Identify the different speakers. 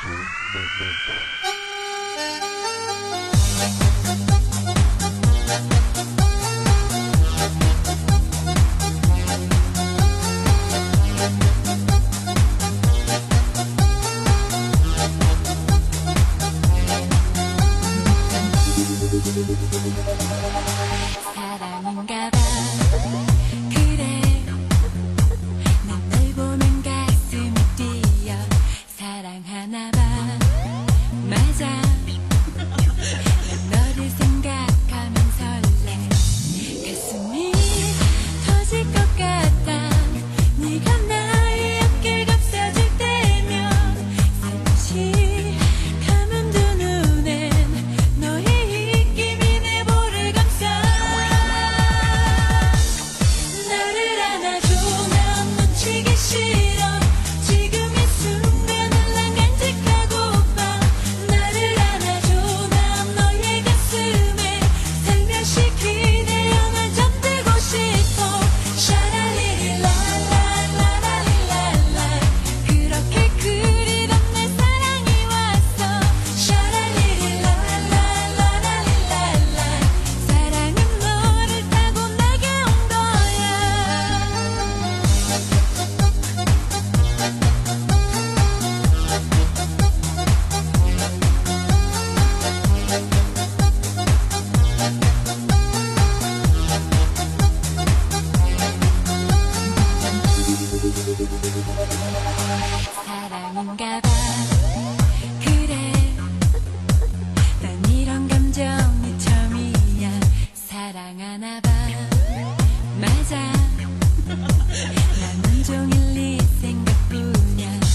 Speaker 1: Thank you. 맞아. 난 온종일 네 생각뿐이야.